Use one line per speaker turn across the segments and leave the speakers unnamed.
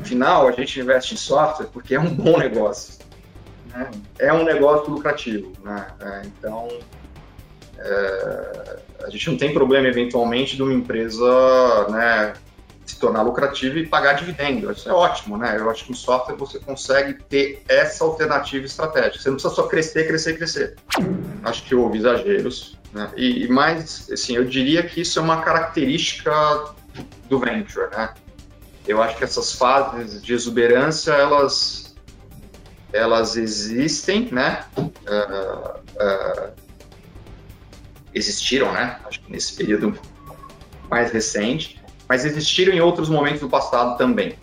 Afinal, a gente investe em software porque é um bom negócio. Né? É um negócio lucrativo. Né? É, então, é, a gente não tem problema, eventualmente, de uma empresa né, se tornar lucrativa e pagar dividendo. Isso é ótimo, né? Eu acho que no software você consegue ter essa alternativa estratégica. Você não precisa só crescer, crescer, crescer. Acho que houve exageros. Né? E, e mais, assim, eu diria que isso é uma característica do venture, né? Eu acho que essas fases de exuberância, elas, elas existem, né? Uh, uh, existiram, né? Acho que nesse período mais recente, mas existiram em outros momentos do passado também.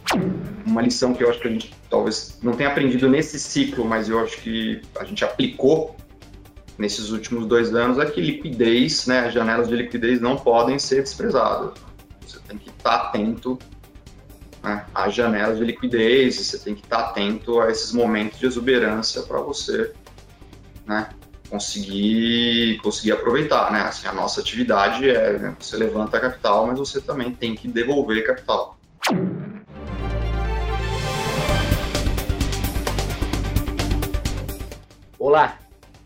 Uma lição que eu acho que a gente talvez não tenha aprendido nesse ciclo, mas eu acho que a gente aplicou nesses últimos dois anos é que liquidez, né, as janelas de liquidez não podem ser desprezadas. Você tem que estar atento né, às janelas de liquidez, você tem que estar atento a esses momentos de exuberância para você né, conseguir, conseguir aproveitar, né? Assim, a nossa atividade é, né, você levanta capital, mas você também tem que devolver capital.
Olá,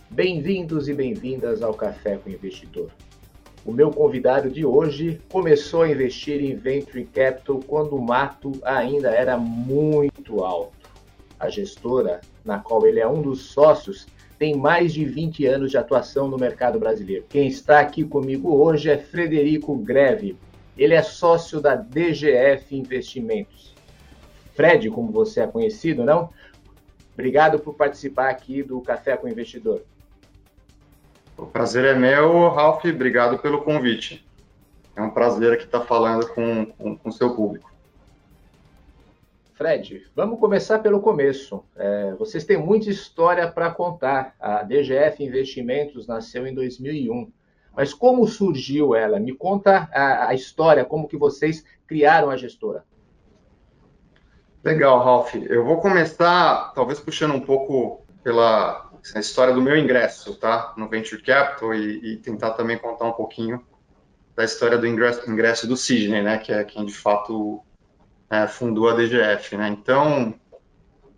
bem-vindos e bem-vindas ao Café com Investidor. O meu convidado de hoje começou a investir em Venture Capital quando o mato ainda era muito alto. A gestora, na qual ele é um dos sócios, tem mais de 20 anos de atuação no mercado brasileiro. Quem está aqui comigo hoje é Frederico Greve. Ele é sócio da DGF Investimentos. Fred, como você é conhecido, não? Obrigado por participar aqui do Café com o Investidor.
O prazer é meu, Ralf. Obrigado pelo convite. É um prazer aqui estar falando com o seu público.
Fred, vamos começar pelo começo. É, vocês têm muita história para contar. A DGF Investimentos nasceu em 2001. Mas como surgiu ela? Me conta a, a história, como que vocês criaram a gestora.
Legal, Ralph. Eu vou começar, talvez puxando um pouco pela história do meu ingresso, tá? No Venture Capital e, e tentar também contar um pouquinho da história do ingresso, ingresso do Sidney, né? Que é quem de fato é, fundou a DGF, né? Então,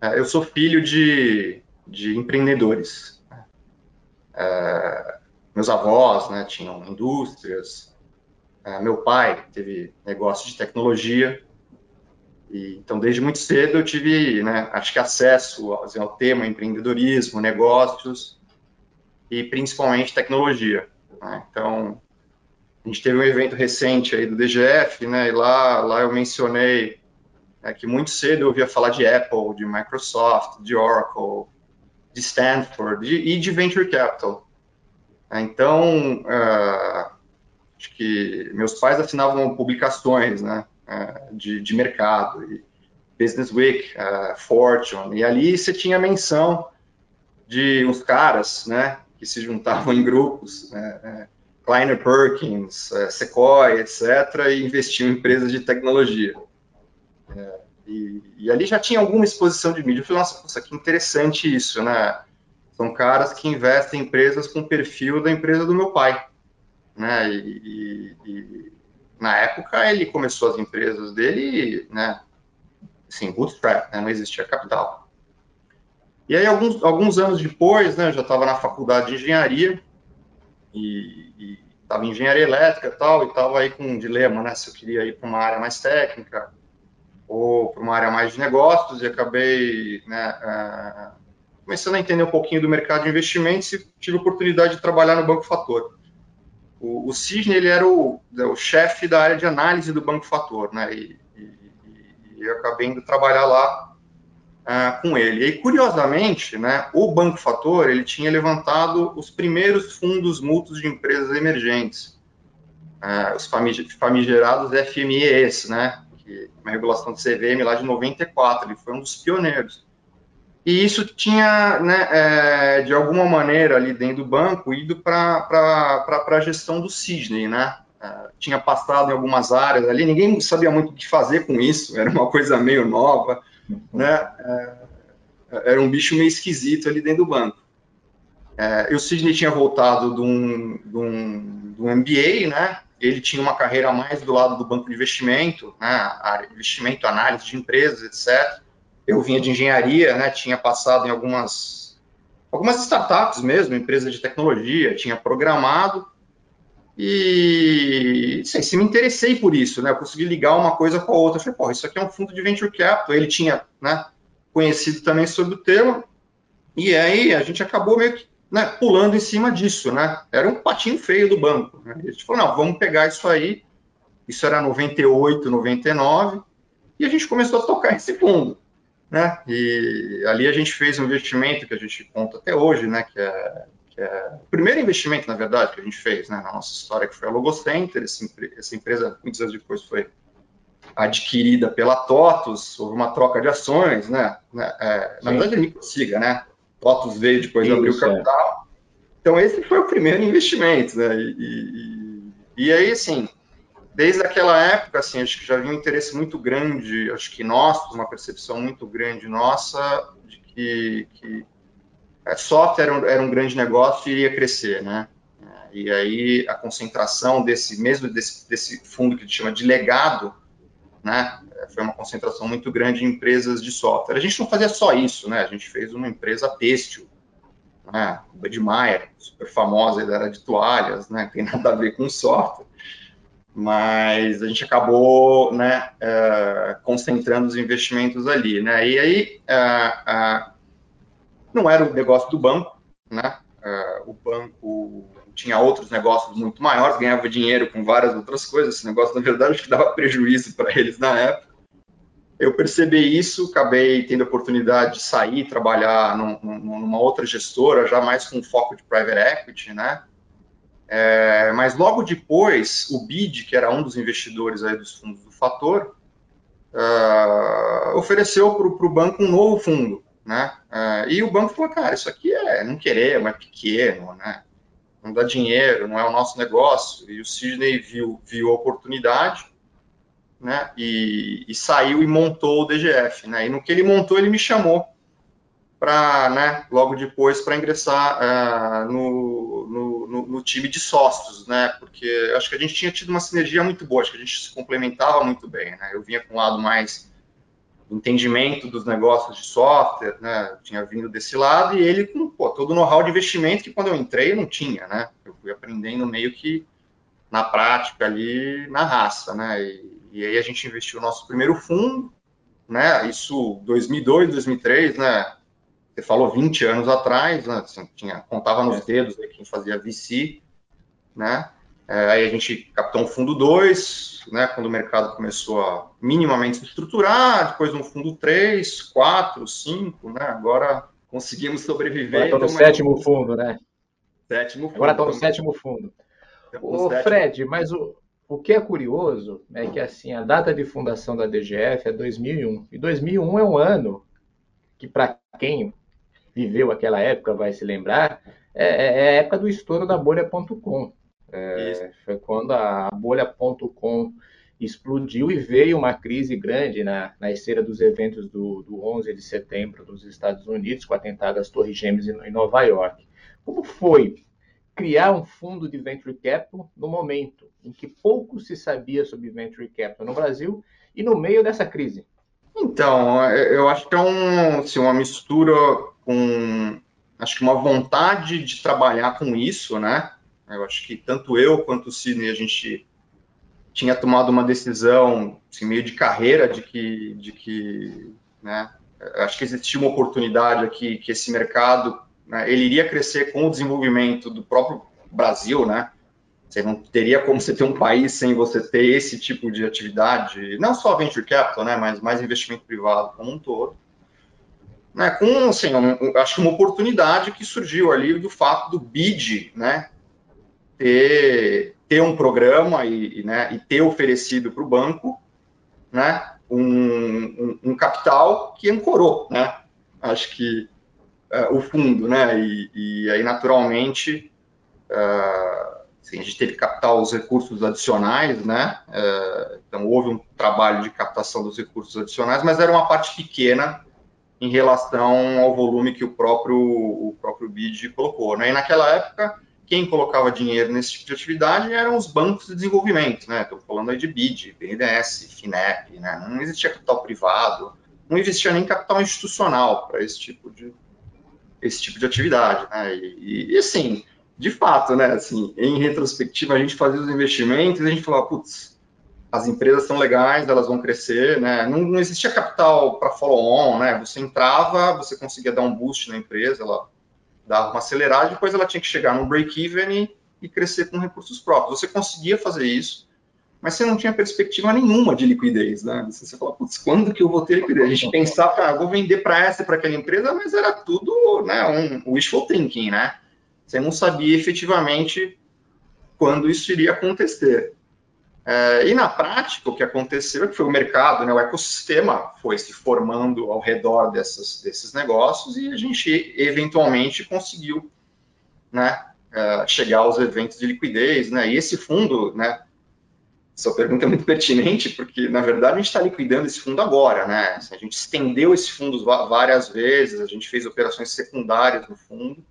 é, eu sou filho de, de empreendedores. É, meus avós, né, tinham indústrias. É, meu pai teve negócio de tecnologia. E, então, desde muito cedo eu tive, né, acho que acesso assim, ao tema empreendedorismo, negócios e principalmente tecnologia. Né? Então, a gente teve um evento recente aí do DGF, né? E lá, lá eu mencionei é que muito cedo eu ouvia falar de Apple, de Microsoft, de Oracle, de Stanford de, e de Venture Capital. Então, uh, acho que meus pais assinavam publicações né, uh, de, de mercado, e Business Week, uh, Fortune, e ali você tinha menção de uns caras né, que se juntavam em grupos, né, Kleiner Perkins, Sequoia, etc., e investiam em empresas de tecnologia. É, e, e, ali já tinha alguma exposição de mídia. Eu falei, nossa, nossa, que interessante isso, né? São caras que investem em empresas com perfil da empresa do meu pai. Né? E, e, na época ele começou as empresas dele, né? Assim, bootstrap, né? não existia capital. E aí, alguns, alguns anos depois, né, eu já estava na faculdade de engenharia e estava em engenharia elétrica tal, e estava aí com um dilema, né, se eu queria ir para uma área mais técnica ou para uma área mais de negócios e acabei né, uh, começando a entender um pouquinho do mercado de investimentos e tive a oportunidade de trabalhar no Banco Fator. O, o Cisne ele era o, o chefe da área de análise do Banco Fator, né? E, e, e eu acabei indo trabalhar lá uh, com ele. E curiosamente, né, o Banco Fator ele tinha levantado os primeiros fundos mútuos de empresas emergentes, uh, os famigerados FMEs, né? que uma regulação do CVM lá de 94, ele foi um dos pioneiros. E isso tinha, né, é, de alguma maneira, ali dentro do banco, ido para a gestão do Sidney, né? É, tinha passado em algumas áreas ali, ninguém sabia muito o que fazer com isso, era uma coisa meio nova, né? É, era um bicho meio esquisito ali dentro do banco. É, e o Sidney tinha voltado de um, de um, de um MBA, né? ele tinha uma carreira mais do lado do banco de investimento, né, investimento, análise de empresas, etc. Eu vinha de engenharia, né, tinha passado em algumas, algumas startups mesmo, empresas de tecnologia, tinha programado, e sei, se me interessei por isso, né, eu consegui ligar uma coisa com a outra, eu falei, pô, isso aqui é um fundo de venture capital, ele tinha, né, conhecido também sobre o tema, e aí a gente acabou meio que né, pulando em cima disso, né? Era um patinho feio do banco. Né? A gente falou, não, vamos pegar isso aí. Isso era 98, 99, e a gente começou a tocar esse fundo, né? E ali a gente fez um investimento que a gente conta até hoje, né? Que é, que é o primeiro investimento, na verdade, que a gente fez, né? Na nossa história, que foi a Logocenter. Essa empresa, muitos anos depois, foi adquirida pela TOTUS, houve uma troca de ações, né? É, na verdade, ele siga, né? TOTUS veio depois de abrir o é. capital. Então, esse foi o primeiro investimento, né? E, e, e, aí, assim, desde aquela época, assim, acho que já havia um interesse muito grande, acho que nosso, uma percepção muito grande nossa, de que, que é, software era um, era um grande negócio e iria crescer, né? E aí a concentração desse mesmo desse, desse fundo que a gente chama de legado, né? Foi uma concentração muito grande em empresas de software. A gente não fazia só isso, né? A gente fez uma empresa têxtil, né? Budmeier, super famosa área de toalhas, né? Tem nada a ver com software. Mas a gente acabou, né? Uh, concentrando os investimentos ali, né? E aí uh, uh, não era o negócio do banco, né? o banco tinha outros negócios muito maiores, ganhava dinheiro com várias outras coisas. Esse negócio, na verdade, acho que dava prejuízo para eles na época. Eu percebi isso, acabei tendo a oportunidade de sair, trabalhar num, numa outra gestora, já mais com foco de private equity, né? É, mas logo depois, o BID, que era um dos investidores aí dos fundos do Fator, uh, ofereceu para o banco um novo fundo, né? Uh, e o banco falou, cara, isso aqui é não querer, é pequeno, né? não dá dinheiro, não é o nosso negócio. E o Sidney viu, viu a oportunidade, né, e, e, saiu e montou o DGF, né, e no que ele montou, ele me chamou para, né, logo depois, para ingressar uh, no, no, no, time de sócios, né, porque acho que a gente tinha tido uma sinergia muito boa, acho que a gente se complementava muito bem, né, eu vinha com um lado mais entendimento dos negócios de software, né? tinha vindo desse lado e ele com pô, todo o know-how de investimento que quando eu entrei eu não tinha, né? Eu fui aprendendo meio que na prática ali, na raça, né? E, e aí a gente investiu o nosso primeiro fundo, né? Isso 2002, 2003, né? Você falou 20 anos atrás, né? Tinha, contava nos dedos aí quem fazia VC, né? É, aí a gente captou um fundo 2, né, quando o mercado começou a minimamente se estruturar, depois um fundo 3, 4, 5, né, agora conseguimos sobreviver.
Agora então, no sétimo mas... fundo, né?
Sétimo fundo.
Agora estão no sétimo fundo. Ô, Fred, mas o, o que é curioso é que assim a data de fundação da DGF é 2001. E 2001 é um ano que, para quem viveu aquela época vai se lembrar, é, é, é a época do estouro da bolha.com. É, foi quando a bolha.com explodiu e veio uma crise grande na, na esteira dos eventos do, do 11 de setembro dos Estados Unidos, com o atentado às Torres Gêmeas em, em Nova York. Como foi criar um fundo de venture capital no momento em que pouco se sabia sobre venture capital no Brasil e no meio dessa crise?
Então, eu acho que é um, assim, uma mistura com, acho que uma vontade de trabalhar com isso, né? Eu acho que tanto eu quanto o Sidney, a gente tinha tomado uma decisão assim, meio de carreira de que, de que né, acho que existia uma oportunidade aqui que esse mercado né, ele iria crescer com o desenvolvimento do próprio Brasil, né? Você não teria como você ter um país sem você ter esse tipo de atividade, não só venture capital, né, mas mais investimento privado como um todo. Né, com, assim, um, acho que uma oportunidade que surgiu ali do fato do BID, né, ter, ter um programa e, né, e ter oferecido para o banco né, um, um, um, capital que ancorou, né? Acho que uh, o fundo, né? E, e aí, naturalmente, uh, assim, a gente teve que captar os recursos adicionais, né? Uh, então, houve um trabalho de captação dos recursos adicionais, mas era uma parte pequena em relação ao volume que o próprio, o próprio BID colocou, né? E naquela época quem colocava dinheiro nesse tipo de atividade eram os bancos de desenvolvimento, né? Estou falando aí de BID, BNDES, FINEP, né? Não existia capital privado, não existia nem capital institucional para esse tipo de esse tipo de atividade, né? E, e, assim, de fato, né? Assim, em retrospectiva, a gente fazia os investimentos e a gente falava, putz, as empresas são legais, elas vão crescer, né? Não, não existia capital para follow-on, né? Você entrava, você conseguia dar um boost na empresa, ela dava uma acelerada, depois ela tinha que chegar no break-even e, e crescer com recursos próprios. Você conseguia fazer isso, mas você não tinha perspectiva nenhuma de liquidez, né? Você fala, putz, quando que eu vou ter liquidez? A gente pensava, ah, vou vender para essa, para aquela empresa, mas era tudo, né, um wishful thinking, né? Você não sabia efetivamente quando isso iria acontecer. É, e na prática, o que aconteceu é que foi o mercado, né, o ecossistema foi se formando ao redor dessas, desses negócios e a gente eventualmente conseguiu né, é, chegar aos eventos de liquidez. Né, e esse fundo, né, sua pergunta é muito pertinente, porque, na verdade, a gente está liquidando esse fundo agora, né? A gente estendeu esse fundo várias vezes, a gente fez operações secundárias no fundo,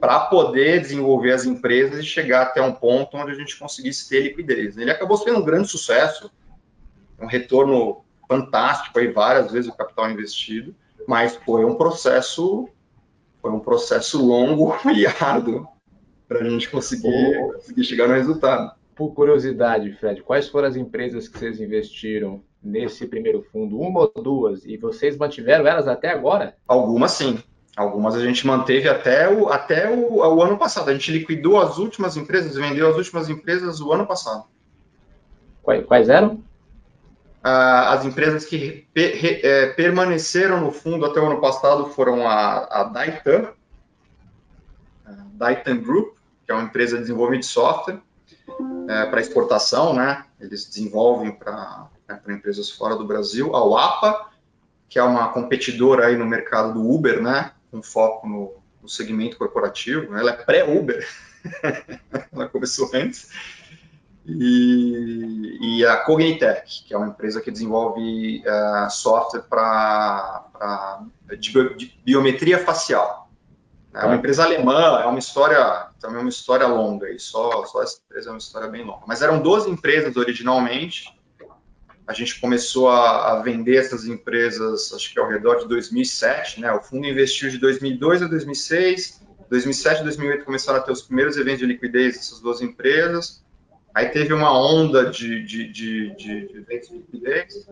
para poder desenvolver as empresas e chegar até um ponto onde a gente conseguisse ter liquidez. Ele acabou sendo um grande sucesso, um retorno fantástico, aí várias vezes o capital investido, mas foi um processo, foi um processo longo e árduo para a gente conseguir, conseguir chegar no resultado
por curiosidade, Fred, quais foram as empresas que vocês investiram nesse primeiro fundo? Uma ou duas? E vocês mantiveram elas até agora?
Algumas sim. Algumas a gente manteve até o, até o, o ano passado. A gente liquidou as últimas empresas, vendeu as últimas empresas o ano passado.
Quais, quais eram?
Ah, as empresas que é, permaneceram no fundo até o ano passado foram a, a Daitan, a Daitan Group, que é uma empresa de desenvolvimento de software, é, para exportação, né? Eles desenvolvem para né, empresas fora do Brasil. A UAPA, que é uma competidora aí no mercado do Uber, né? Com foco no, no segmento corporativo. Né? Ela é pré-Uber. Ela começou antes. E, e, a Cognitech, que é uma empresa que desenvolve uh, software para de, de biometria facial. É uma empresa alemã, é uma história, também uma história longa, e só, só essa empresa é uma história bem longa. Mas eram 12 empresas originalmente, a gente começou a, a, vender essas empresas, acho que ao redor de 2007, né? O fundo investiu de 2002 a 2006, 2007 e 2008 começaram a ter os primeiros eventos de liquidez dessas duas empresas, aí teve uma onda de, de, de, de, de eventos de liquidez,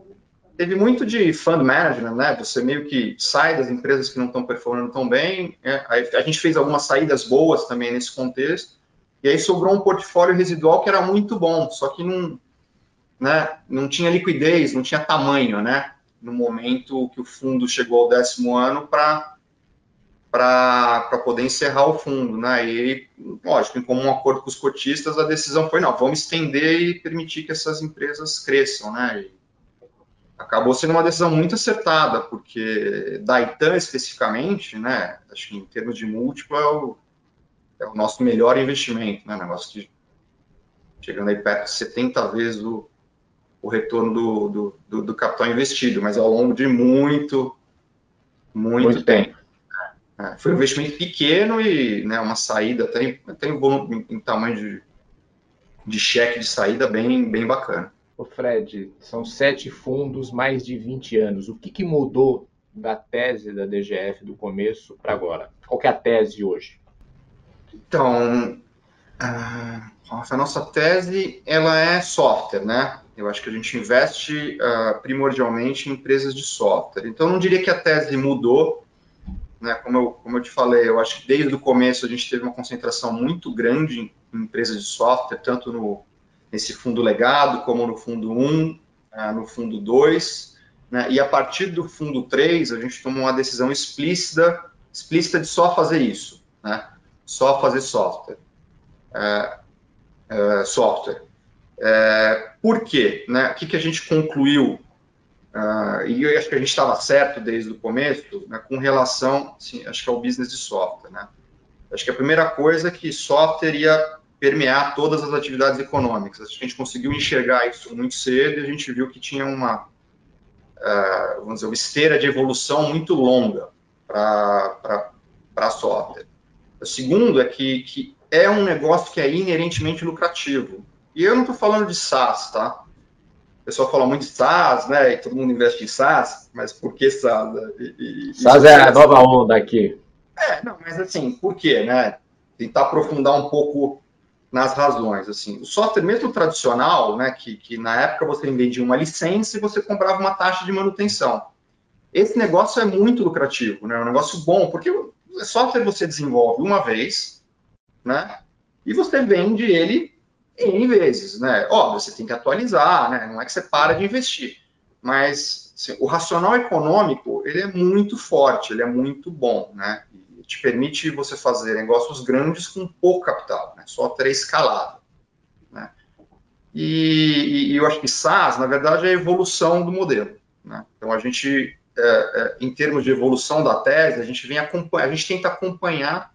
teve muito de fund management, né? Você meio que sai das empresas que não estão performando tão bem. Né? A gente fez algumas saídas boas também nesse contexto. E aí sobrou um portfólio residual que era muito bom, só que não, né, não tinha liquidez, não tinha tamanho, né? No momento que o fundo chegou ao décimo ano para para poder encerrar o fundo, né? E, lógico, em comum acordo com os cotistas, a decisão foi, não, vamos estender e permitir que essas empresas cresçam, né? E, acabou sendo uma decisão muito acertada, porque Daitan especificamente, né, acho que em termos de múltiplo é o, é o nosso melhor investimento, né, negócio de chegando aí perto de 70 vezes o, o retorno do, do, do, do capital investido, mas ao longo de muito, muito, muito tempo. tempo. É, foi um investimento pequeno e né, uma saída até, até em, em, em tamanho de, de cheque de saída bem, bem bacana.
Ô Fred, são sete fundos, mais de 20 anos. O que, que mudou da tese da DGF do começo para agora? Qual é a tese hoje?
Então, a nossa tese ela é software, né? Eu acho que a gente investe uh, primordialmente em empresas de software. Então, não diria que a tese mudou, né? Como eu, como eu te falei, eu acho que desde o começo a gente teve uma concentração muito grande em, em empresas de software, tanto no nesse fundo legado, como no fundo 1, ah, no fundo 2, né? e a partir do fundo 3, a gente tomou uma decisão explícita, explícita de só fazer isso, né? só fazer software. É, software. É, por quê? Né? O que, que a gente concluiu? Uh, e eu acho que a gente estava certo desde o começo, né, com relação, assim, acho que ao business de software, né? Acho que a primeira coisa é que software ia permear todas as atividades econômicas. A gente conseguiu enxergar isso muito cedo e a gente viu que tinha uma, uh, vamos dizer, uma esteira de evolução muito longa para software. O segundo é que, que é um negócio que é inerentemente lucrativo. E eu não estou falando de SaaS, tá? O pessoal fala muito de SaaS, né? E todo mundo investe em SaaS, mas por que SaaS?
E, e, SaaS é a nova onda aqui.
É, não, mas assim, por quê, né? Tentar aprofundar um pouco nas razões, assim. O software mesmo tradicional, né, que, que na época você vendia uma licença e você comprava uma taxa de manutenção. Esse negócio é muito lucrativo, né? É um negócio bom, porque o software você desenvolve uma vez, né? E você vende ele em vezes, né? Óbvio, você tem que atualizar, né? Não é que você para de investir, mas assim, o racional econômico ele é muito forte, ele é muito bom, né? E te permite você fazer negócios grandes com pouco capital, né? Software é escalável, né? E, e, eu acho que SaaS, na verdade, é a evolução do modelo. Né? Então, a gente é, é, em termos de evolução da tese, a gente vem acompanhar, a gente tenta acompanhar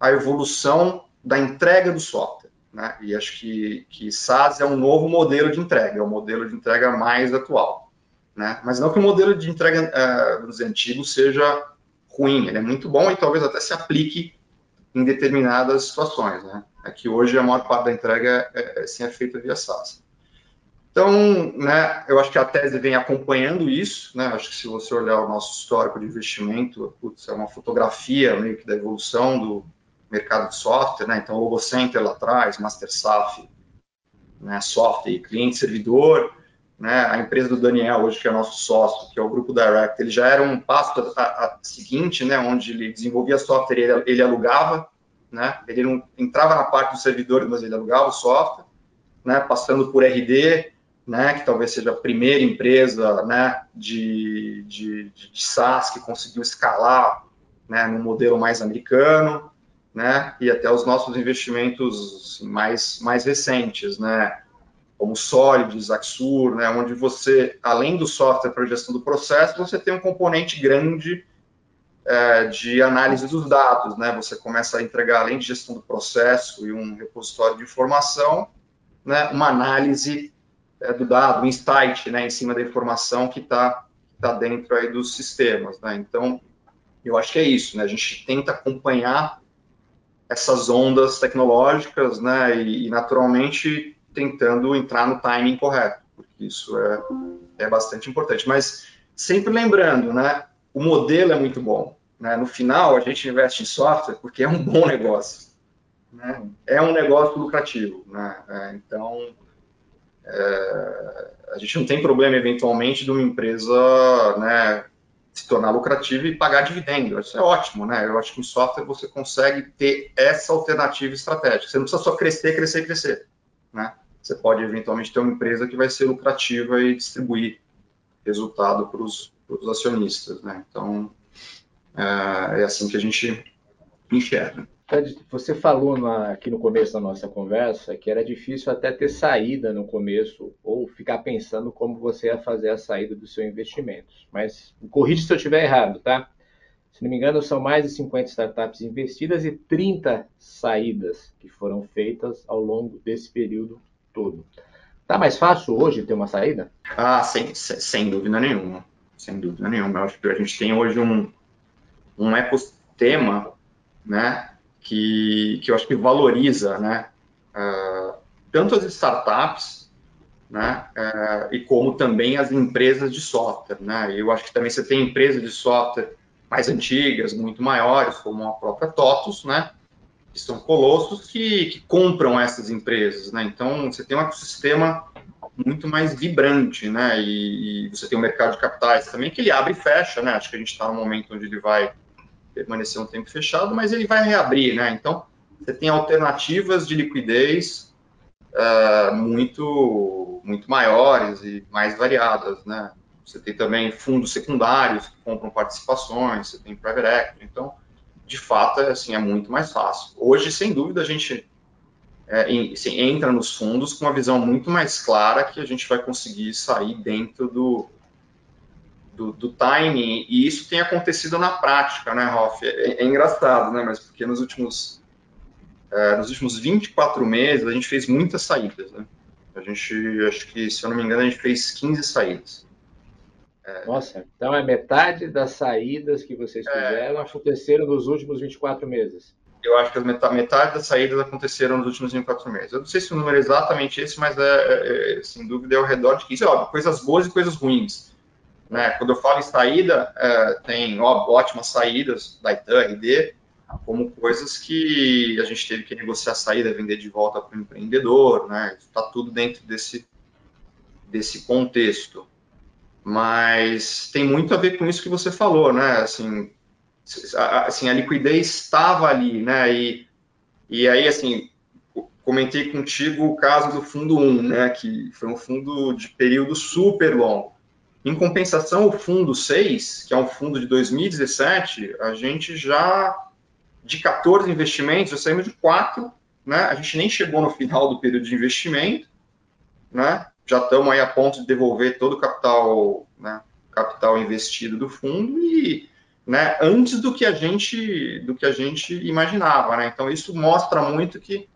a evolução da entrega do software. Né? E acho que, que SaaS é um novo modelo de entrega, é o modelo de entrega mais atual. Né? Mas não que o modelo de entrega uh, dos antigos seja ruim, ele é muito bom e talvez até se aplique em determinadas situações. Né? É que hoje a maior parte da entrega é, é, sim, é feita via SaaS. Então, né, eu acho que a tese vem acompanhando isso, né, acho que se você olhar o nosso histórico de investimento, putz, é uma fotografia meio que da evolução do mercado de software, né, então Logo Center lá atrás, MasterSaf, né, software cliente servidor, né, a empresa do Daniel hoje que é nosso sócio, que é o Grupo Direct, ele já era um passo a, a, seguinte, né, onde ele desenvolvia software e ele, ele alugava, né, ele não entrava na parte do servidor, mas ele alugava o software, né, passando por RD, né, que talvez seja a primeira empresa né, de, de, de, SaaS que conseguiu escalar né, no modelo mais americano, né, e até os nossos investimentos mais, mais recentes, né, como Solid, Axur, né, onde você, além do software para gestão do processo, você tem um componente grande é, de análise dos dados, né, você começa a entregar, além de gestão do processo e um repositório de informação, né, uma análise é, do dado, o insight, né, em cima da informação que está tá dentro aí dos sistemas, né? Então, eu acho que é isso, né? A gente tenta acompanhar essas ondas tecnológicas, né? E, e naturalmente tentando entrar no timing correto, porque isso é, é bastante importante. Mas sempre lembrando, né? O modelo é muito bom. Né? No final, a gente investe em software porque é um bom negócio. Né? É um negócio lucrativo. Né? É, então, é, a gente não tem problema, eventualmente, de uma empresa né, se tornar lucrativa e pagar dividendo. Isso é ótimo, né? Eu acho que em software você consegue ter essa alternativa estratégica. Você não precisa só crescer, crescer, crescer. Né? Você pode, eventualmente, ter uma empresa que vai ser lucrativa e distribuir resultado para os acionistas. Né? Então, é, é assim que a gente enxerga.
Você falou na, aqui no começo da nossa conversa que era difícil até ter saída no começo ou ficar pensando como você ia fazer a saída dos seus investimentos. Mas corrija se eu estiver errado, tá? Se não me engano, são mais de 50 startups investidas e 30 saídas que foram feitas ao longo desse período todo. Tá mais fácil hoje ter uma saída?
Ah, sem, sem dúvida nenhuma. Sem dúvida nenhuma. Eu acho que a gente tem hoje um, um ecossistema né, que, que eu acho que valoriza, né, uh, tanto as startups, né, uh, e como também as empresas de software, né, eu acho que também você tem empresas de software mais antigas, muito maiores, como a própria TOTUS, né, que são colossos que, que compram essas empresas, né, então você tem um ecossistema muito mais vibrante, né, e, e você tem o mercado de capitais também que ele abre e fecha, né, acho que a gente está no momento onde ele vai permanecer um tempo fechado, mas ele vai reabrir, né? Então, você tem alternativas de liquidez uh, muito, muito maiores e mais variadas, né? Você tem também fundos secundários que compram participações, você tem private equity, então, de fato, é, assim, é muito mais fácil. Hoje, sem dúvida, a gente é, assim, entra nos fundos com uma visão muito mais clara que a gente vai conseguir sair dentro do, do, do, timing, e isso tem acontecido na prática, né, Rolf? É, é engraçado, né, mas porque nos últimos, é, nos últimos 24 meses a gente fez muitas saídas, né? A gente, acho que, se eu não me engano, a gente fez 15 saídas.
É... Nossa, então é metade das saídas que vocês é. fizeram é... aconteceram nos últimos 24 meses.
eu acho que metade, metade das saídas aconteceram nos últimos 24 meses. Eu não sei se o número é exatamente esse, mas é, é, é sem dúvida é ao redor de 15. Óbvio, coisas boas e coisas ruins. Né? Quando eu falo em saída, é, tem ó, ótimas saídas da Itan, RD, como coisas que a gente teve que negociar a saída, vender de volta para o empreendedor, né? Está tudo dentro desse, desse contexto. Mas tem muito a ver com isso que você falou, né? Assim, assim, a liquidez estava ali, né? E, e aí, assim, comentei contigo o caso do fundo 1, né? Que foi um fundo de período super longo. Em compensação, o fundo 6, que é um fundo de 2017, a gente já, de 14 investimentos, já saímos de 4, né? A gente nem chegou no final do período de investimento, né? Já estamos aí a ponto de devolver todo o capital, né? Capital investido do fundo e né, antes do que a gente do que a gente imaginava, né? Então isso mostra muito que,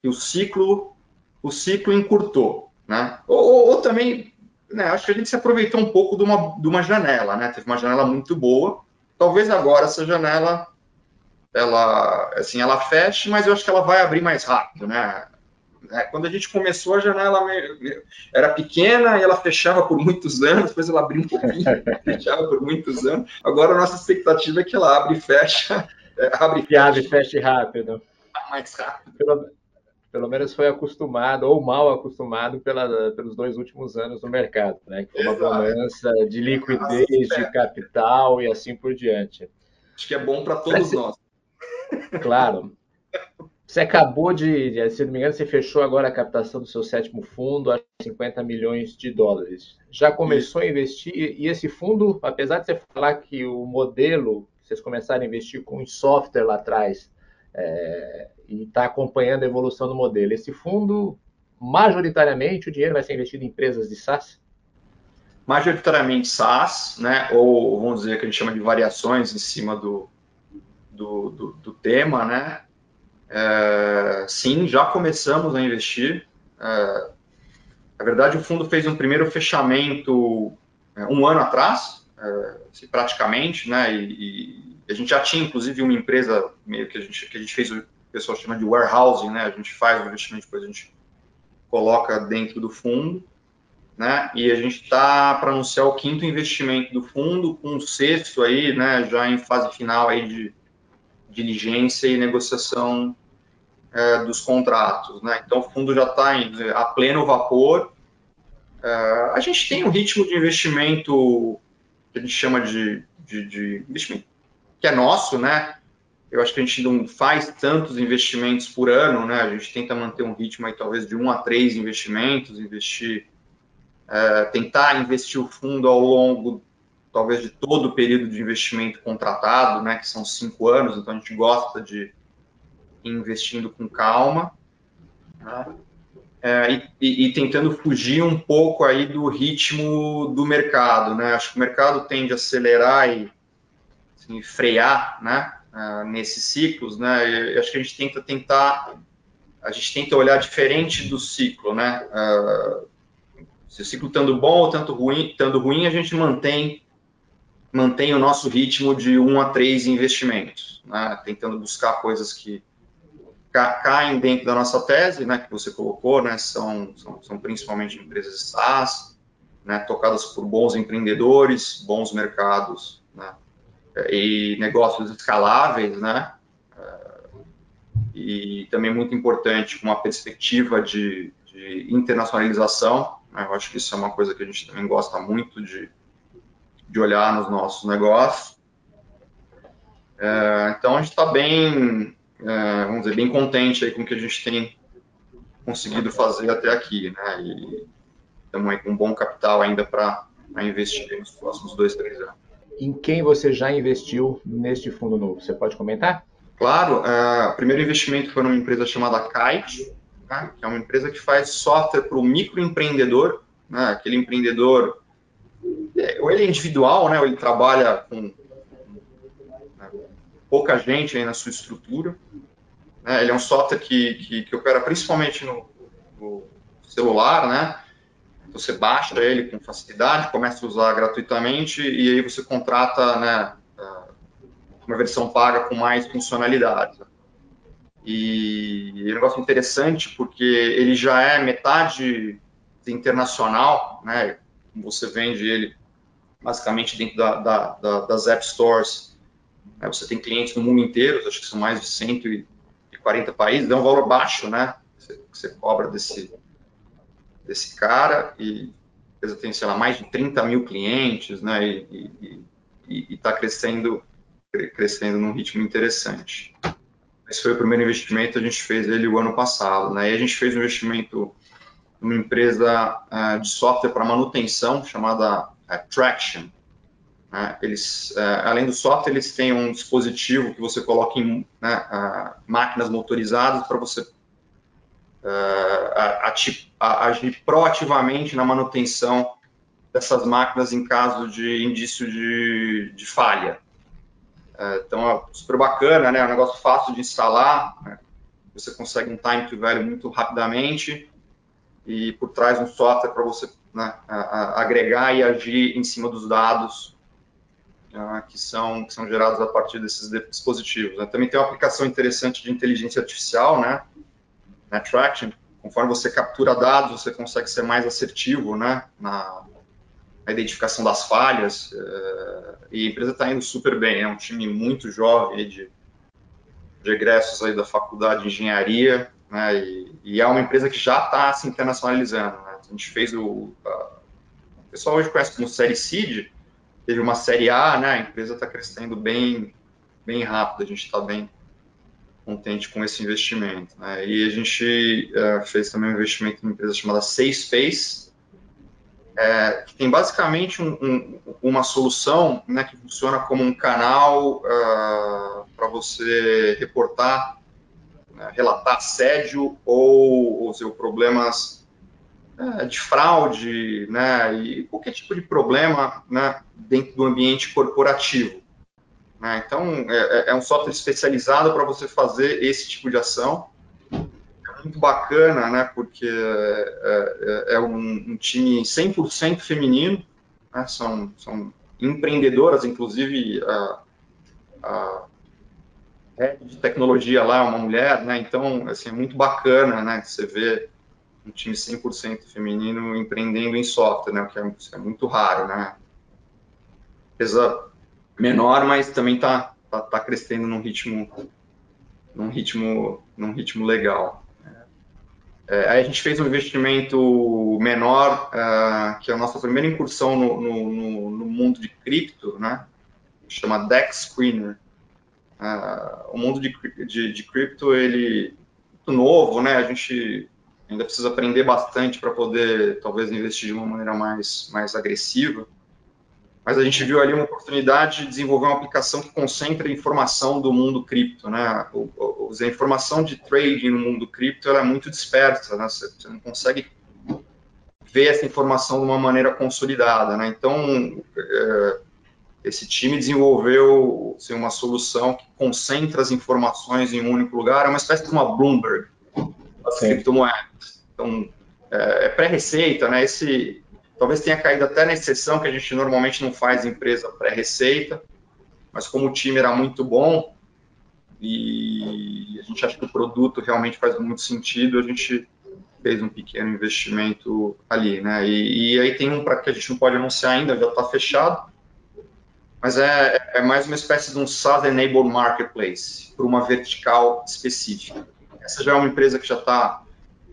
que o ciclo o ciclo encurtou, né? Ou, ou, ou, também, né, acho que a gente se aproveitou um pouco de uma, de uma janela, né? Teve uma janela muito boa. Talvez agora essa janela ela assim ela feche, mas eu acho que ela vai abrir mais rápido, né? Né? Quando a gente começou, a janela era pequena e ela fechava por muitos anos, depois ela abriu um pouquinho, fechava por muitos anos. Agora a nossa expectativa é que ela abre e fecha,
é, abre e abre e feche rápido.
Mais rápido.
Pelo, pelo menos foi acostumado, ou mal acostumado, pela, pelos dois últimos anos no mercado, né? Que foi uma bonança de liquidez, de capital e assim por diante.
Acho que é bom para todos nós.
Claro. Você acabou de, se não me engano, você fechou agora a captação do seu sétimo fundo a 50 milhões de dólares. Já começou Isso. a investir e esse fundo, apesar de você falar que o modelo, vocês começaram a investir com software lá atrás é, e está acompanhando a evolução do modelo, esse fundo, majoritariamente, o dinheiro vai ser investido em empresas de SaaS?
Majoritariamente SaaS, né? ou vamos dizer que a gente chama de variações em cima do, do, do, do tema, né? É, sim, já começamos a investir. É, na verdade, o fundo fez um primeiro fechamento é, um ano atrás, é, assim, praticamente, né? E, e, a gente já tinha, inclusive, uma empresa meio que a gente, que a gente fez, o pessoal chama de warehousing, né? A gente faz o investimento, depois a gente coloca dentro do fundo. Né? E a gente está para anunciar o quinto investimento do fundo, com o sexto aí, né, já em fase final aí de diligência e negociação é, dos contratos. Né? Então, o fundo já está a pleno vapor. É, a gente tem um ritmo de investimento que a gente chama de, de, de investimento que é nosso, né? Eu acho que a gente não faz tantos investimentos por ano, né? A gente tenta manter um ritmo aí talvez de um a três investimentos, investir, é, tentar investir o fundo ao longo talvez de todo o período de investimento contratado, né? Que são cinco anos. Então a gente gosta de investindo com calma né? é, e, e, e, tentando fugir um pouco aí do ritmo do mercado, né? Acho que o mercado tende a acelerar e assim, frear, né? Uh, nesses ciclos, né? Eu acho que a gente tenta tentar, a gente tenta olhar diferente do ciclo, né? Uh, se o ciclo estando bom ou tanto ruim, estando ruim, a gente mantém mantém o nosso ritmo de um a três investimentos, né? tentando buscar coisas que caem dentro da nossa tese, né, que você colocou, né, são, são, são principalmente empresas SaaS, né, tocadas por bons empreendedores, bons mercados, né, e negócios escaláveis, né, e também muito importante com uma perspectiva de, de internacionalização, né, eu acho que isso é uma coisa que a gente também gosta muito de, de olhar nos nossos negócios. É, então, a gente está bem é, vamos dizer, bem contente aí com o que a gente tem conseguido fazer até aqui, né? E estamos aí com um bom capital ainda para investir nos próximos dois, três anos.
Em quem você já investiu neste fundo novo? Você pode comentar?
Claro, o primeiro investimento foi numa empresa chamada Kite, né, que é uma empresa que faz software para o microempreendedor, né, aquele empreendedor, é, ou ele é individual, né, ou ele trabalha com pouca gente aí na sua estrutura. Né? Ele é um software que, que, que opera principalmente no, no, celular, né? Você baixa ele com facilidade, começa a usar gratuitamente e aí você contrata, né, uma versão paga com mais funcionalidades. E é um negócio interessante porque ele já é metade internacional, né? Você vende ele basicamente dentro da, da, da, das App Stores. Né? Você tem clientes no mundo inteiro, acho que são mais de 140 países, é um valor baixo, né? Você, você cobra desse, desse cara e a empresa tem, sei lá, mais de 30 mil clientes, né? E está crescendo, crescendo num ritmo interessante. Esse foi o primeiro investimento, a gente fez ele o ano passado, né? E a gente fez um investimento numa empresa uh, de software para manutenção chamada uh, Traction. Uh, eles, uh, além do software, eles têm um dispositivo que você coloca em né, máquinas motorizadas para você agir proativamente na manutenção dessas máquinas em caso de indício de, de falha. então, é super bacana, né? É um negócio fácil de instalar. Né? Você consegue um time to value muito rapidamente e por trás um software para você né, agregar e agir em cima dos dados uh, que, são, que são gerados a partir desses dispositivos. Né. Também tem uma aplicação interessante de inteligência artificial, né, na Traction. Conforme você captura dados, você consegue ser mais assertivo né, na, na identificação das falhas. Uh, e a empresa está indo super bem, é um time muito jovem de, de egressos aí da faculdade de engenharia, né, e, e, é uma empresa que já está se internacionalizando. Né? A gente fez o. A, o pessoal hoje conhece como série Seed, teve uma série A, né? A empresa está crescendo bem, bem rápido, a gente está bem contente com esse investimento. Né? E a gente uh, fez também um investimento em uma empresa chamada SafeSpace, é, que tem basicamente um, um, uma solução né, que funciona como um canal uh, para você reportar né, relatar assédio ou, ou seja, problemas é, de fraude, né, e qualquer tipo de problema né, dentro do ambiente corporativo. Né? Então, é, é, é um software especializado para você fazer esse tipo de ação. É muito bacana, né, porque é, é, é um, um, time 100% feminino, né, são, são empreendedoras, inclusive a, a head de tecnologia lá, uma mulher, né? Então, assim, é muito bacana, né? Você vê um time 100% feminino empreendendo em software, né? O que é, é muito raro, né? Empresa menor, mas também está tá, tá crescendo num ritmo, num ritmo, num ritmo legal. É, aí a gente fez um investimento menor, uh, que é a nossa primeira incursão no, no, no mundo de cripto, né? Chama Dex Screener o mundo de, de, de cripto, ele é muito novo, né? A gente ainda precisa aprender bastante para poder, talvez, investir de uma maneira mais, mais agressiva. Mas a gente viu ali uma oportunidade de desenvolver uma aplicação que concentra a informação do mundo cripto, né? O, o, a informação de trading no mundo cripto é muito dispersa, né? Você, você não consegue ver essa informação de uma maneira consolidada, né? Então, é, esse time desenvolveu assim, uma solução que concentra as informações em um único lugar, é uma espécie de uma Bloomberg das criptomoedas. Então, é, é pré-receita, né? Esse talvez tenha caído até na exceção que a gente normalmente não faz empresa pré-receita, mas como o time era muito bom e a gente acha que o produto realmente faz muito sentido, a gente fez um pequeno investimento ali, né? E, e aí tem um para que a gente não pode anunciar ainda, já está fechado, mas é, é mais uma espécie de um SaaS Enabled Marketplace para uma vertical específica. Essa já é uma empresa que já está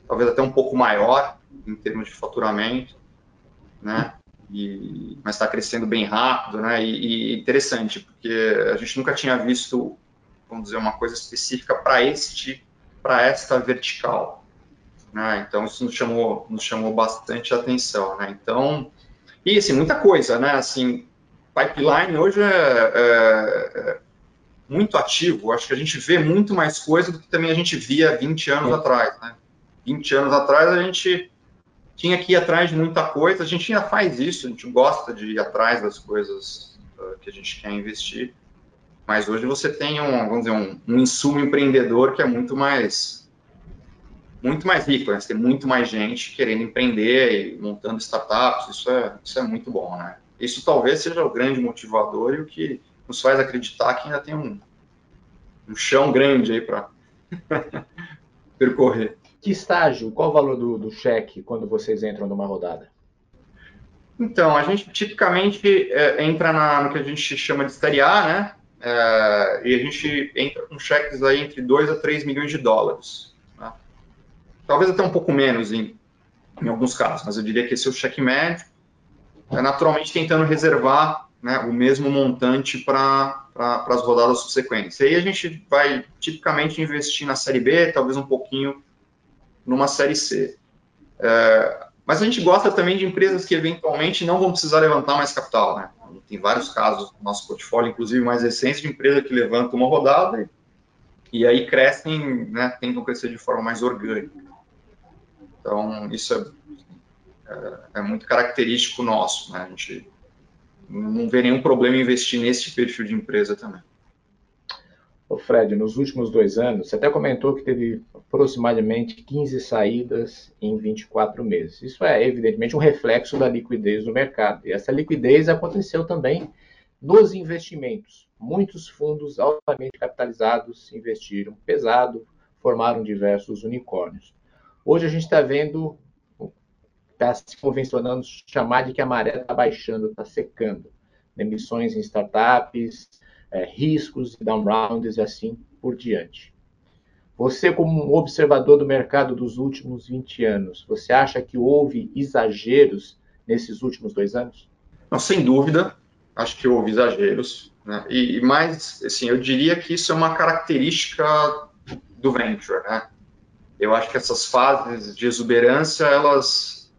talvez até um pouco maior em termos de faturamento, né? E, mas está crescendo bem rápido, né? E, e, interessante, porque a gente nunca tinha visto, vamos dizer, uma coisa específica para este, para esta vertical, né? Então isso nos chamou, nos chamou bastante atenção, né? Então, e assim muita coisa, né? Assim, pipeline hoje é, é, é, muito ativo. Acho que a gente vê muito mais coisa do que também a gente via 20 anos atrás. Né? 20 anos atrás a gente tinha que ir atrás de muita coisa. A gente ainda faz isso, a gente gosta de ir atrás das coisas uh, que a gente quer investir. Mas hoje você tem um, vamos dizer, um, um insumo empreendedor que é muito mais muito mais rico, né? Você tem muito mais gente querendo empreender e montando startups, isso é, isso é muito bom, né? Isso talvez seja o grande motivador e o que nos faz acreditar que ainda tem um, um chão grande aí para percorrer.
Que estágio, qual o valor do, do cheque quando vocês entram numa rodada?
Então, a gente tipicamente é, entra na, no que a gente chama de A, né? É, e a gente entra com cheques aí entre 2 a 3 milhões de dólares. Né? Talvez até um pouco menos em, em alguns casos, mas eu diria que esse é o cheque médio. É, naturalmente tentando reservar né, o mesmo montante para as rodadas subsequentes. E aí a gente vai tipicamente investir na série B, talvez um pouquinho numa série C. É, mas a gente gosta também de empresas que eventualmente não vão precisar levantar mais capital. Né? Tem vários casos no nosso portfólio, inclusive mais recentes, de empresa que levanta uma rodada e, e aí crescem, né, tentam crescer de forma mais orgânica. Então, isso é, é, é muito característico nosso. Né? A gente não vê nenhum problema em investir nesse perfil de empresa também.
O Fred, nos últimos dois anos, você até comentou que teve aproximadamente 15 saídas em 24 meses. Isso é, evidentemente, um reflexo da liquidez do mercado. E essa liquidez aconteceu também nos investimentos. Muitos fundos altamente capitalizados investiram pesado, formaram diversos unicórnios. Hoje a gente está vendo, está se convencionando chamar de que a maré está baixando, está secando. Emissões em startups, é, riscos, down rounds e assim por diante. Você, como um observador do mercado dos últimos 20 anos, você acha que houve exageros nesses últimos dois anos?
Não, sem dúvida, acho que houve exageros. Né? E, e mais, assim, eu diria que isso é uma característica do venture. Né? Eu acho que essas fases de exuberância, elas,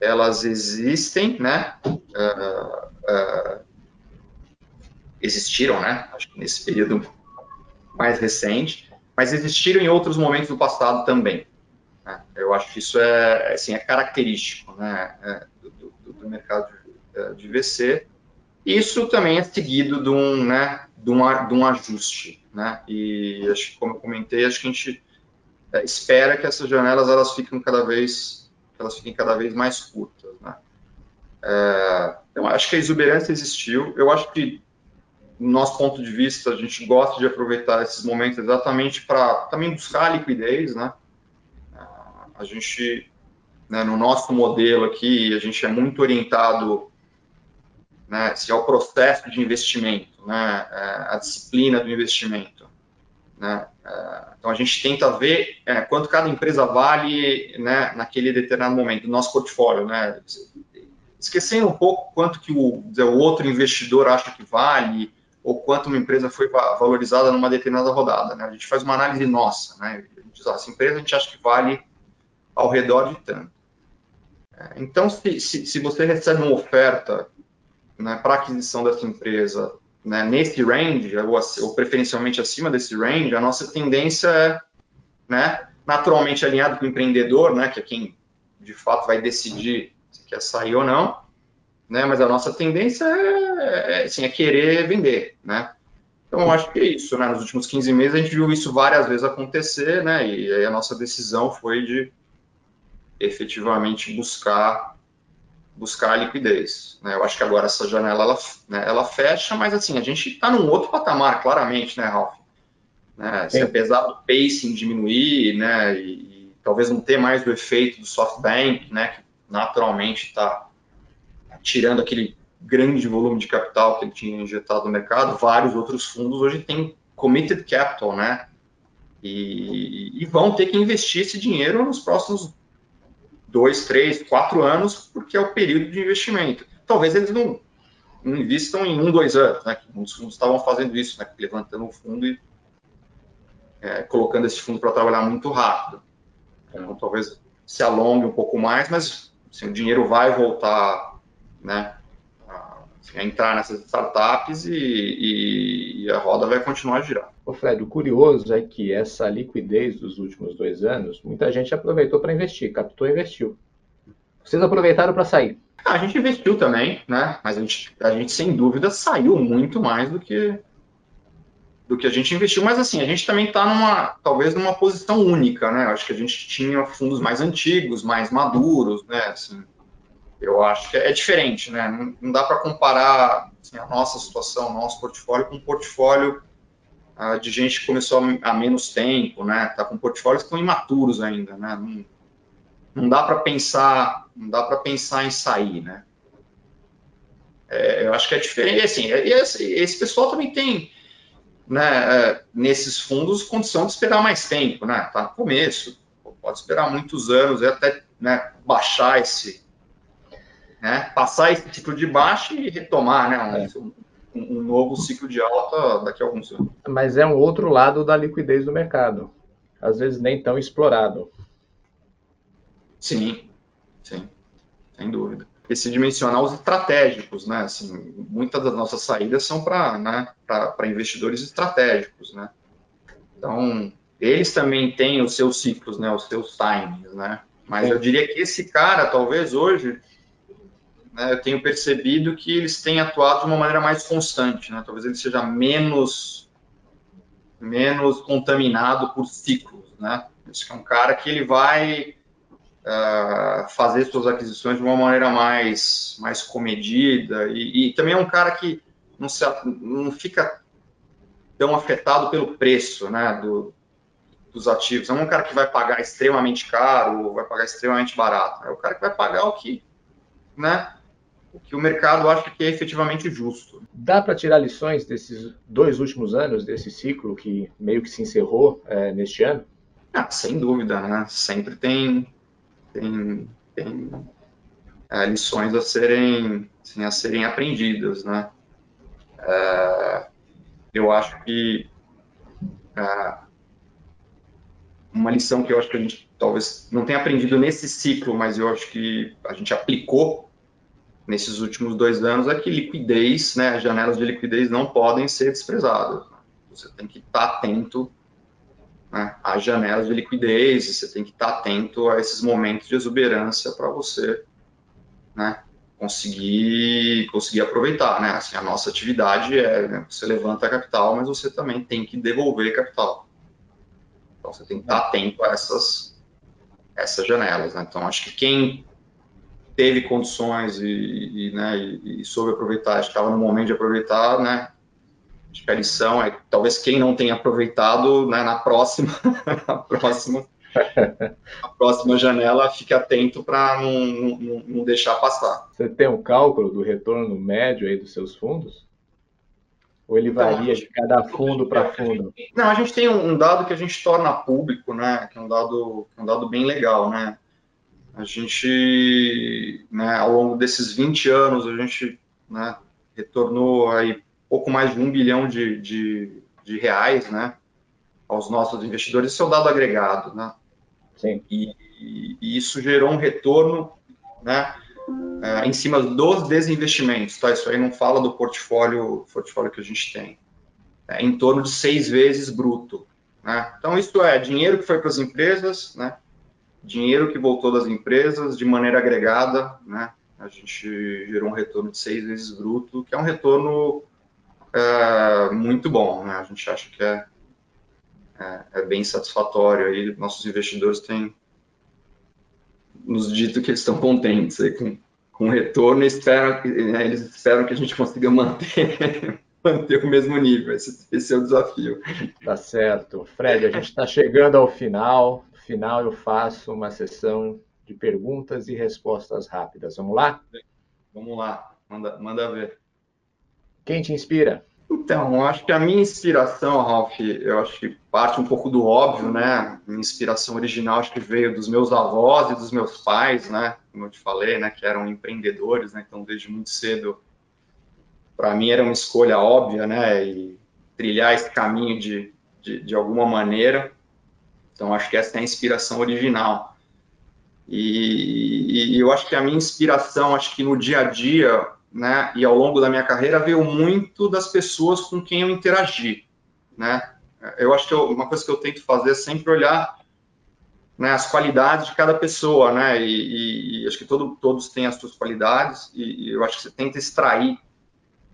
elas existem, né? Uh, uh, existiram, né? Acho que nesse período mais recente, mas existiram em outros momentos do passado também. Né? Eu acho que isso é, assim, é característico né? É, do, do, do, mercado de, é, de, VC. Isso também é seguido de um, né, de um, de um ajuste. Né? E acho que, como eu comentei, acho que a gente é, espera que essas janelas elas fiquem cada vez elas fiquem cada vez mais curtas. Né? É, então, acho que a exuberância existiu. Eu acho que no nosso ponto de vista, a gente gosta de aproveitar esses momentos exatamente para também buscar liquidez, né? A gente, né, no nosso modelo aqui, a gente é muito orientado né, assim, ao processo de investimento, né, é, a disciplina do investimento. Né? É, então, a gente tenta ver é, quanto cada empresa vale né, naquele determinado momento, do nosso portfólio. Né? Esquecendo um pouco quanto que o, o outro investidor acha que vale, ou quanto uma empresa foi valorizada numa determinada rodada. Né? A gente faz uma análise nossa. Né? A gente diz, ah, essa empresa a gente acha que vale ao redor de tanto. É, então, se, se, se você recebe uma oferta né, para aquisição dessa empresa né, nesse range, ou, ou, preferencialmente acima desse range, a nossa tendência é, né, naturalmente alinhado com o empreendedor, né, que é quem de fato vai decidir se quer sair ou não, né? Mas a nossa tendência é, é, assim, é querer vender, né? Então, eu acho que é isso, né? Nos últimos 15 meses a gente viu isso várias vezes acontecer, né? E aí a nossa decisão foi de efetivamente buscar buscar a liquidez. Né? Eu acho que agora essa janela ela, né, ela fecha, mas assim, a gente está num outro patamar, claramente, né, Ralf? Né? Se apesar do pacing diminuir, né, e, e, talvez não ter mais o efeito do SoftBank, né, que naturalmente está tirando aquele grande volume de capital que ele tinha injetado no mercado, vários outros fundos hoje têm committed capital, né? E, e, vão ter que investir esse dinheiro nos próximos dois, três, quatro anos, porque é o período de investimento. Talvez eles não, não investam em um, dois anos, né? Muitos fundos estavam fazendo isso, né? Levantando o fundo e é, colocando esse fundo para trabalhar muito rápido. Então, talvez se alongue um pouco mais, mas assim, o dinheiro vai voltar né, a entrar nessas startups e, e, e, a roda vai continuar a girar.
Ô Fred, o curioso é que essa liquidez dos últimos dois anos, muita gente aproveitou para investir, captou e investiu. Vocês aproveitaram para sair?
Ah, a gente investiu também, né? Mas a gente, a gente sem dúvida saiu muito mais do que do que a gente investiu, mas assim, a gente também está numa, talvez numa posição única, né? Acho que a gente tinha fundos mais antigos, mais maduros, né? Assim, eu acho que é diferente, né? Não, dá para comparar assim, a nossa situação, nosso portfólio, com um portfólio uh, de gente que começou há menos tempo, né? Tá com portfólios que estão imaturos ainda, né? Não, não dá para pensar, não dá para pensar em sair, né? É, eu acho que é diferente, assim, e esse, esse pessoal também tem, né, é, nesses fundos, condição de esperar mais tempo, né? Tá no começo, pode esperar muitos anos e até né, baixar esse, né, passar esse ciclo de baixa e retomar, né, um, um, um, novo ciclo de alta daqui a alguns anos.
Mas é um outro lado da liquidez do mercado, às vezes nem tão explorado.
Sim, sim, sem dúvida. Esse dimensionar os estratégicos, né? Assim, muitas das nossas saídas são para né, investidores estratégicos, né? Então, eles também têm os seus ciclos, né? Os seus timings, né? Mas eu diria que esse cara, talvez hoje, né, eu tenho percebido que eles têm atuado de uma maneira mais constante, né? Talvez ele seja menos menos contaminado por ciclos, né? Esse é um cara que ele vai uh, fazer suas aquisições de uma maneira mais, mais comedida e, e, também é um cara que não, se, não fica tão afetado pelo preço né, do, dos ativos. Não é um cara que vai pagar extremamente caro vai pagar extremamente barato. É o cara que vai pagar o que, né, o que o mercado acha que é efetivamente justo.
Dá para tirar lições desses dois últimos anos, desse ciclo que meio que se encerrou é, neste ano?
Ah, sem dúvida, né? Sempre tem, tem, tem é, lições a serem, assim, a serem aprendidas, né? É, eu acho que é, uma lição que eu acho que a gente talvez não tenha aprendido nesse ciclo, mas eu acho que a gente aplicou nesses últimos dois anos é que liquidez, né, janelas de liquidez não podem ser desprezadas. Você tem que estar atento né, às janelas de liquidez, você tem que estar atento a esses momentos de exuberância para você né, conseguir, conseguir aproveitar. Né? Assim, a nossa atividade é né, você levanta capital, mas você também tem que devolver capital. Então você tem que estar atento a essas, essas janelas. Né? Então acho que quem teve condições e, e, né, e, e soube aproveitar, estava no momento de aproveitar, né, Acho que a lição é talvez quem não tenha aproveitado né, na próxima, na próxima, a próxima janela fique atento para não, não, não, deixar passar.
Você tem um cálculo do retorno médio aí dos seus fundos? Ou ele varia de cada fundo para fundo?
Não, a gente tem um dado que a gente torna público, né? Que é um dado, um dado bem legal, né? A gente, né, ao longo desses 20 anos, a gente né, retornou aí pouco mais de um bilhão de, de, de reais, né, aos nossos investidores, isso é o dado agregado, né?
Sim.
E, e isso gerou um retorno, né, é, em cima dos desinvestimentos, tá? Isso aí não fala do portfólio, portfólio que a gente tem. É em torno de seis vezes bruto, né? Então, isso é dinheiro que foi para as empresas, né? Dinheiro que voltou das empresas de maneira agregada, né? A gente gerou um retorno de seis vezes bruto, que é um retorno é, muito bom, né? A gente acha que é, é, é, bem satisfatório. Aí nossos investidores têm nos dito que eles estão contentes aí com, com o retorno e esperam, né, eles esperam que a gente consiga manter, manter o mesmo nível. Esse, esse é o desafio.
Tá certo. Fred, a gente está chegando ao final. Final eu faço uma sessão de perguntas e respostas rápidas. Vamos lá?
Vamos lá, manda, manda ver.
Quem te inspira?
Então, eu acho que a minha inspiração, Ralph, eu acho que parte um pouco do óbvio, né? Minha inspiração original acho que veio dos meus avós e dos meus pais, né? Como eu te falei, né? Que eram empreendedores, né? Então, desde muito cedo, para mim era uma escolha óbvia, né? E trilhar esse caminho de, de, de alguma maneira. Então, acho que essa é a inspiração original. E, e, eu acho que a minha inspiração, acho que no dia a dia, né, e ao longo da minha carreira veio muito das pessoas com quem eu interagi, né? Eu acho que eu, uma coisa que eu tento fazer é sempre olhar né, as qualidades de cada pessoa, né? E, e acho que todo, todos têm as suas qualidades e, e, eu acho que você tenta extrair,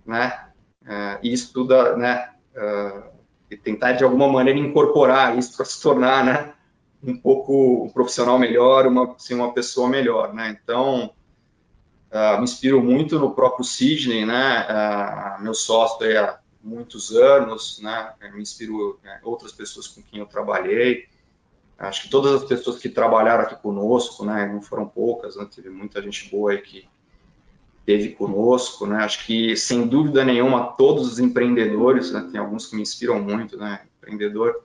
né? Uh, isso da, né? Uh, e tentar de alguma maneira incorporar isso para se tornar, né? Um pouco um profissional melhor, uma, assim, uma pessoa melhor, né? Então uh, me inspiro muito no próprio Sidney, né? Uh, meu sócio há muitos anos, né? Me inspiro né, outras pessoas com quem eu trabalhei. Acho que todas as pessoas que trabalharam aqui conosco, né? Não foram poucas, né? Teve muita gente boa aí que teve conosco, né? Acho que sem dúvida nenhuma todos os empreendedores, né? Tem alguns que me inspiram muito, né? Empreendedor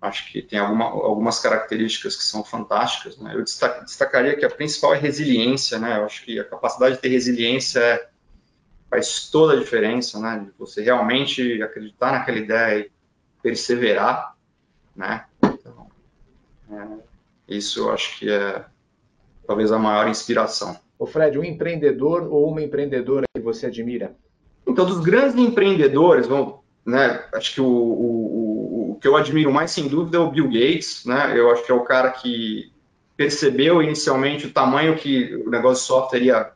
acho que tem alguma, algumas características que são fantásticas. Né? Eu destacaria que a principal é resiliência. Né? Eu acho que a capacidade de ter resiliência é, faz toda a diferença, né? de você realmente acreditar naquela ideia e perseverar. Né? Então, é, isso eu acho que é talvez a maior inspiração.
O Fred, um empreendedor ou uma empreendedora que você admira?
Então, dos grandes empreendedores, né, acho que o, o, o, que eu admiro mais, sem dúvida, é o Bill Gates. Né? Eu acho que é o cara que percebeu inicialmente o tamanho que o negócio de software ia,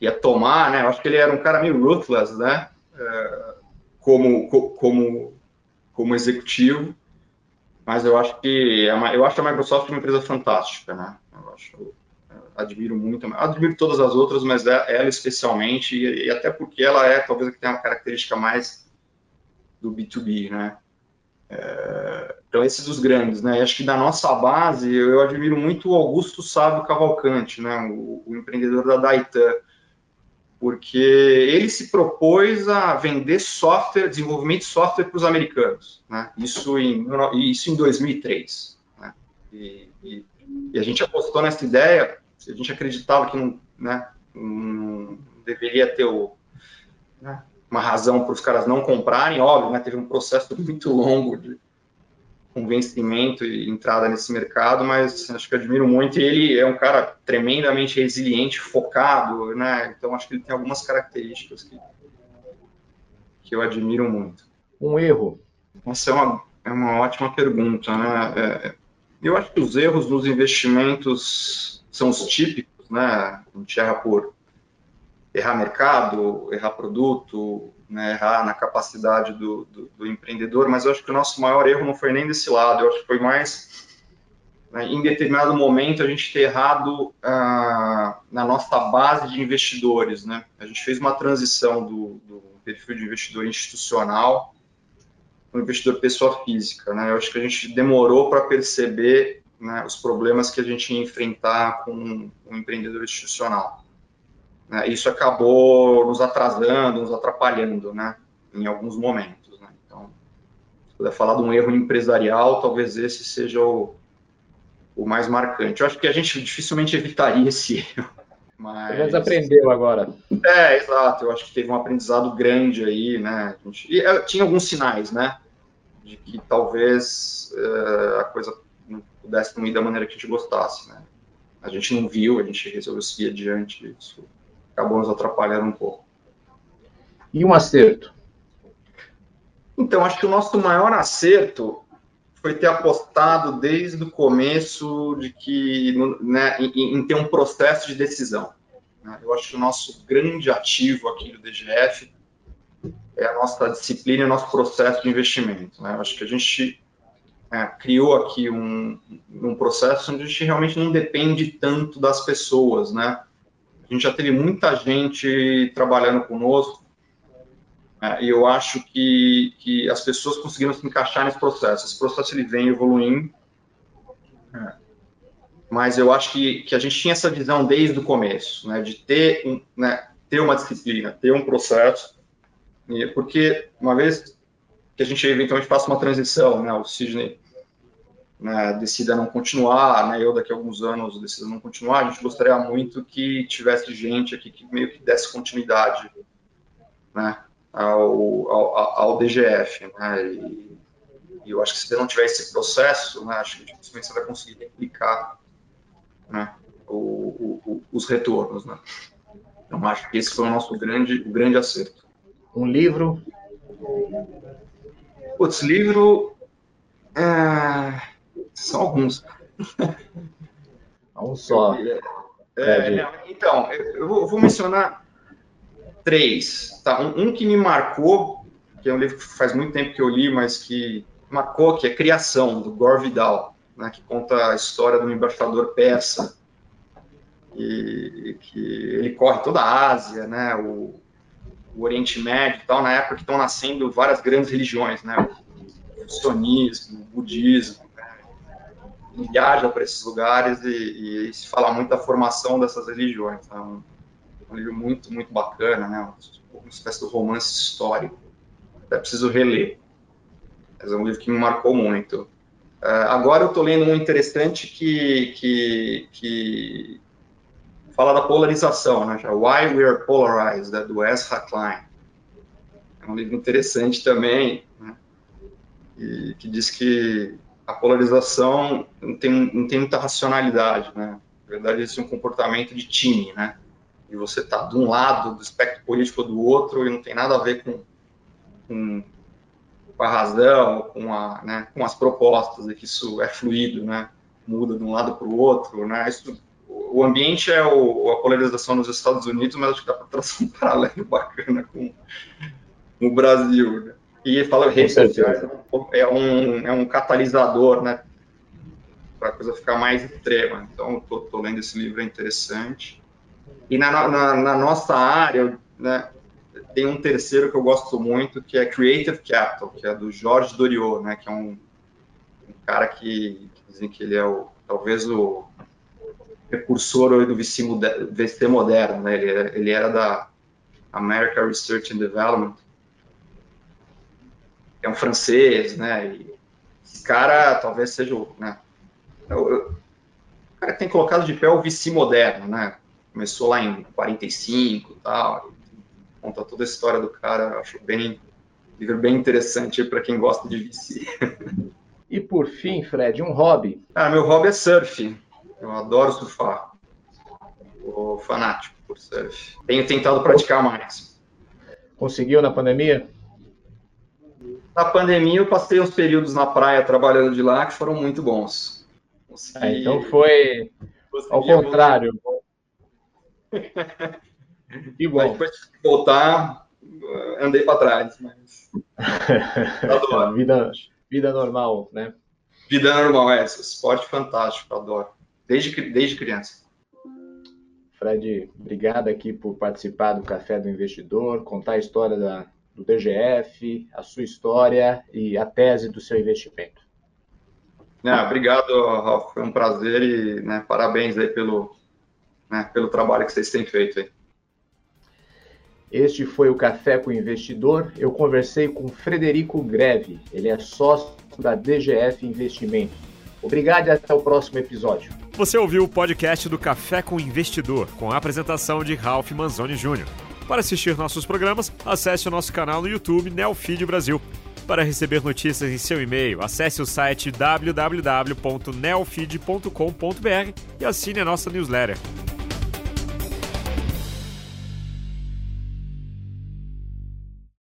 ia tomar. Né? Eu acho que ele era um cara meio ruthless, né? É, como, como, como executivo. Mas eu acho que é eu acho a Microsoft uma empresa fantástica. Né? Eu acho, admiro muito, admiro todas as outras, mas é, ela especialmente, e, e até porque ela é talvez a que tem uma característica mais do B2B, né? É, então, esses dos grandes, né? acho que da nossa base, eu, eu admiro muito o Augusto Sábio Cavalcante, né? O, o, empreendedor da Daitan, porque ele se propôs a vender software, desenvolvimento de software para os americanos, né? Isso em, isso em 2003, né? E, e, e, a gente apostou nessa ideia, a gente acreditava que não, né, não deveria ter o... Né, uma razão para os caras não comprarem, óbvio, né, teve um processo muito longo de convencimento e entrada nesse mercado, mas acho que admiro muito. E ele é um cara tremendamente resiliente, focado, né? Então acho que ele tem algumas características que, que eu admiro muito.
Um erro?
Essa é uma, é uma ótima pergunta, né? É, eu acho que os erros nos investimentos são os típicos, né? A gente erra por errar mercado, errar produto, né, errar na capacidade do, do, do, empreendedor, mas eu acho que o nosso maior erro não foi nem desse lado, eu acho que foi mais né, em determinado momento a gente ter errado ah, na nossa base de investidores. Né? A gente fez uma transição do, do perfil de investidor institucional para o investidor pessoa física. Né? Eu acho que a gente demorou para perceber né, os problemas que a gente ia enfrentar com um empreendedor institucional. Né? Isso acabou nos atrasando, nos atrapalhando, né? Em alguns momentos. Né? Então, se puder falar de um erro empresarial, talvez esse seja o, o mais marcante. Eu acho que a gente dificilmente evitaria esse erro.
Mas... Mas aprendeu agora.
É, exato. Eu acho que teve um aprendizado grande aí, né? A gente... E, uh, tinha alguns sinais, né? De que talvez uh, a coisa pudesse ir da maneira que a gente gostasse, né? A gente não viu, a gente resolveu seguir adiante. Isso acabou nos atrapalhando um pouco.
E um acerto?
Então, acho que o nosso maior acerto foi ter apostado desde o começo de que né, em, em, ter um processo de decisão. Né? Eu acho que o nosso grande ativo aqui do DGF é a nossa disciplina e o nosso processo de investimento. Né? Eu acho que a gente é, criou aqui um, um processo onde a gente realmente não depende tanto das pessoas, né? A gente já teve muita gente trabalhando conosco é, e eu acho que, que as pessoas conseguiram se encaixar nesse processo. Esse processo ele vem evoluindo, é, mas eu acho que, que a gente tinha essa visão desde o começo, né, de ter, um, né, ter uma disciplina, ter um processo, porque uma vez que a gente eventualmente faça uma transição, né, o Sidney né, decida não continuar, né, eu daqui a alguns anos decida não continuar, a gente gostaria muito que tivesse gente aqui que meio que desse continuidade né, ao, ao, ao DGF. Né, e, e, eu acho que se não tiver esse processo, né, acho que dificilmente você vai conseguir replicar né, o, o, os retornos. Né. Então, acho que esse foi o nosso grande, o grande acerto.
Um livro?
Putz, livro... É são alguns.
Um só.
É, é, então, eu vou, eu vou, mencionar três. Tá? Um, um, que me marcou, que é um livro que faz muito tempo que eu li, mas que marcou, que é Criação, do Gore Vidal, né, que conta a história do embaixador persa e, que ele corre toda a Ásia, né, o, o Oriente Médio e tal, na época que estão nascendo várias grandes religiões, né, o cristianismo, o budismo, né, viaja para esses lugares e, e, se fala muito da formação dessas religiões, é um, um livro muito, muito bacana, né, uma espécie de romance histórico, até preciso reler, mas é um livro que me marcou muito. Uh, agora eu estou lendo um interessante que, que, que fala da polarização, né? Why We Are Polarized, né? do Ezra Klein. É um livro interessante também, né? e que diz que a polarização não tem, não tem muita racionalidade, né? Na verdade, existe um comportamento de time, né? E você está de um lado do espectro político do outro e não tem nada a ver com, com, com a razão, com, a, né, com as propostas, e que isso é fluido, né? Muda de um lado para o outro, né? Isso o ambiente é o, a polarização nos Estados Unidos, mas acho que dá para traçar um paralelo bacana com, com o Brasil. Né? E fala redes sociais é um, é um catalisador, né? Para a coisa ficar mais extrema. Então, estou lendo esse livro, é interessante. E na, na, na, nossa área, né, tem um terceiro que eu gosto muito, que é Creative Capital, que é do Jorge Doriot, né, que é um, um cara que, que dizem que ele é o, talvez o precursor do VC, VC moderno, né? Ele, ele era da American Research and Development, é um francês, né? E esse cara talvez seja o, né? Eu, eu, o cara que tem colocado de pé o VC moderno, né? Começou lá em 45 e tal, conta toda a história do cara, acho bem livro bem interessante para quem gosta de VC.
E por fim, Fred, um hobby.
Ah, meu hobby é surf. Eu adoro surfar. Sou fanático por surf. Tenho tentado praticar mais.
Conseguiu na pandemia?
Na pandemia eu passei uns períodos na praia trabalhando de lá que foram muito bons.
Consegui... É, então foi Consegui ao contrário.
que bom. Mas depois de voltar, andei para trás, mas
adoro. vida, vida normal, né?
Vida normal, é. Esporte fantástico, adoro desde, desde criança.
Fred, obrigado aqui por participar do Café do Investidor, contar a história da, do DGF, a sua história e a tese do seu investimento.
É, obrigado, Ralf. Foi um prazer e né, parabéns aí pelo, né, pelo trabalho que vocês têm feito aí.
Este foi o Café com o Investidor. Eu conversei com Frederico Greve. Ele é sócio da DGF Investimentos. Obrigado e até o próximo episódio.
Você ouviu o podcast do Café com Investidor, com a apresentação de Ralph Manzoni Jr. Para assistir nossos programas, acesse o nosso canal no YouTube Neofeed Brasil. Para receber notícias em seu e-mail, acesse o site www.neofeed.com.br e assine a nossa newsletter.